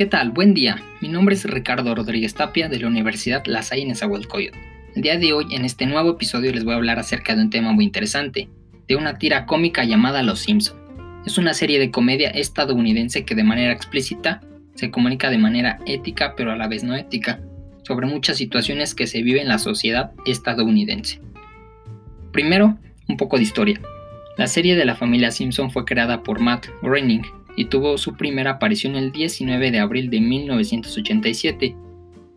¿Qué tal? Buen día. Mi nombre es Ricardo Rodríguez Tapia de la Universidad La Salle Nezahualcóyotl. El día de hoy, en este nuevo episodio, les voy a hablar acerca de un tema muy interesante, de una tira cómica llamada Los Simpson. Es una serie de comedia estadounidense que de manera explícita se comunica de manera ética pero a la vez no ética sobre muchas situaciones que se viven en la sociedad estadounidense. Primero, un poco de historia. La serie de la familia Simpson fue creada por Matt Groening y tuvo su primera aparición el 19 de abril de 1987.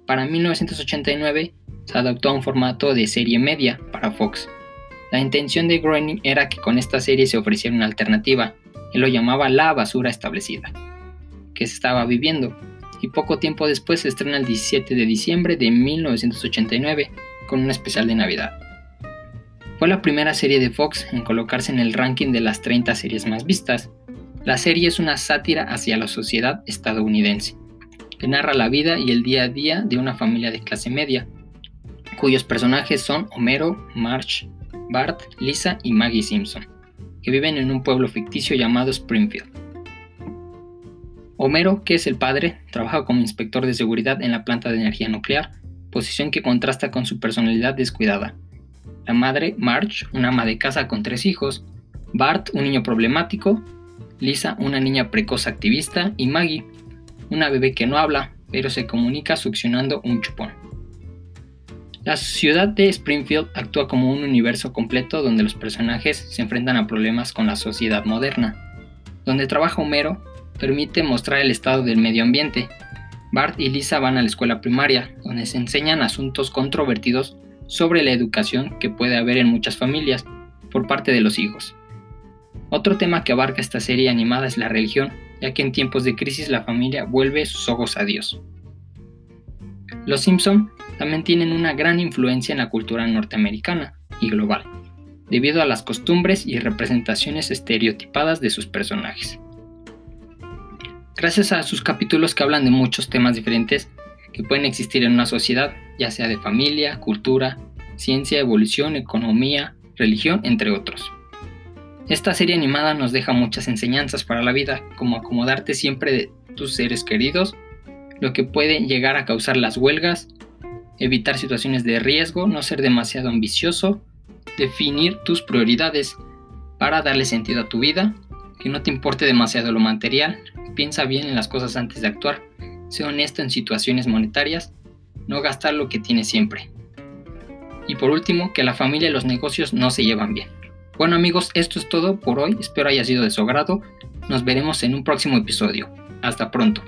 Para 1989 se adoptó a un formato de serie media para Fox. La intención de Groening era que con esta serie se ofreciera una alternativa, él lo llamaba la basura establecida, que se estaba viviendo, y poco tiempo después se estrena el 17 de diciembre de 1989 con un especial de Navidad. Fue la primera serie de Fox en colocarse en el ranking de las 30 series más vistas, la serie es una sátira hacia la sociedad estadounidense, que narra la vida y el día a día de una familia de clase media, cuyos personajes son Homero, Marge, Bart, Lisa y Maggie Simpson, que viven en un pueblo ficticio llamado Springfield. Homero, que es el padre, trabaja como inspector de seguridad en la planta de energía nuclear, posición que contrasta con su personalidad descuidada. La madre, Marge, una ama de casa con tres hijos, Bart, un niño problemático, Lisa, una niña precoz activista, y Maggie, una bebé que no habla, pero se comunica succionando un chupón. La ciudad de Springfield actúa como un universo completo donde los personajes se enfrentan a problemas con la sociedad moderna. Donde trabaja Homero permite mostrar el estado del medio ambiente. Bart y Lisa van a la escuela primaria, donde se enseñan asuntos controvertidos sobre la educación que puede haber en muchas familias por parte de los hijos. Otro tema que abarca esta serie animada es la religión, ya que en tiempos de crisis la familia vuelve sus ojos a Dios. Los Simpson también tienen una gran influencia en la cultura norteamericana y global, debido a las costumbres y representaciones estereotipadas de sus personajes. Gracias a sus capítulos que hablan de muchos temas diferentes que pueden existir en una sociedad, ya sea de familia, cultura, ciencia, evolución, economía, religión, entre otros. Esta serie animada nos deja muchas enseñanzas para la vida, como acomodarte siempre de tus seres queridos, lo que puede llegar a causar las huelgas, evitar situaciones de riesgo, no ser demasiado ambicioso, definir tus prioridades para darle sentido a tu vida, que no te importe demasiado lo material, piensa bien en las cosas antes de actuar, sé honesto en situaciones monetarias, no gastar lo que tienes siempre. Y por último, que la familia y los negocios no se llevan bien. Bueno amigos, esto es todo por hoy, espero haya sido de su agrado, nos veremos en un próximo episodio. Hasta pronto.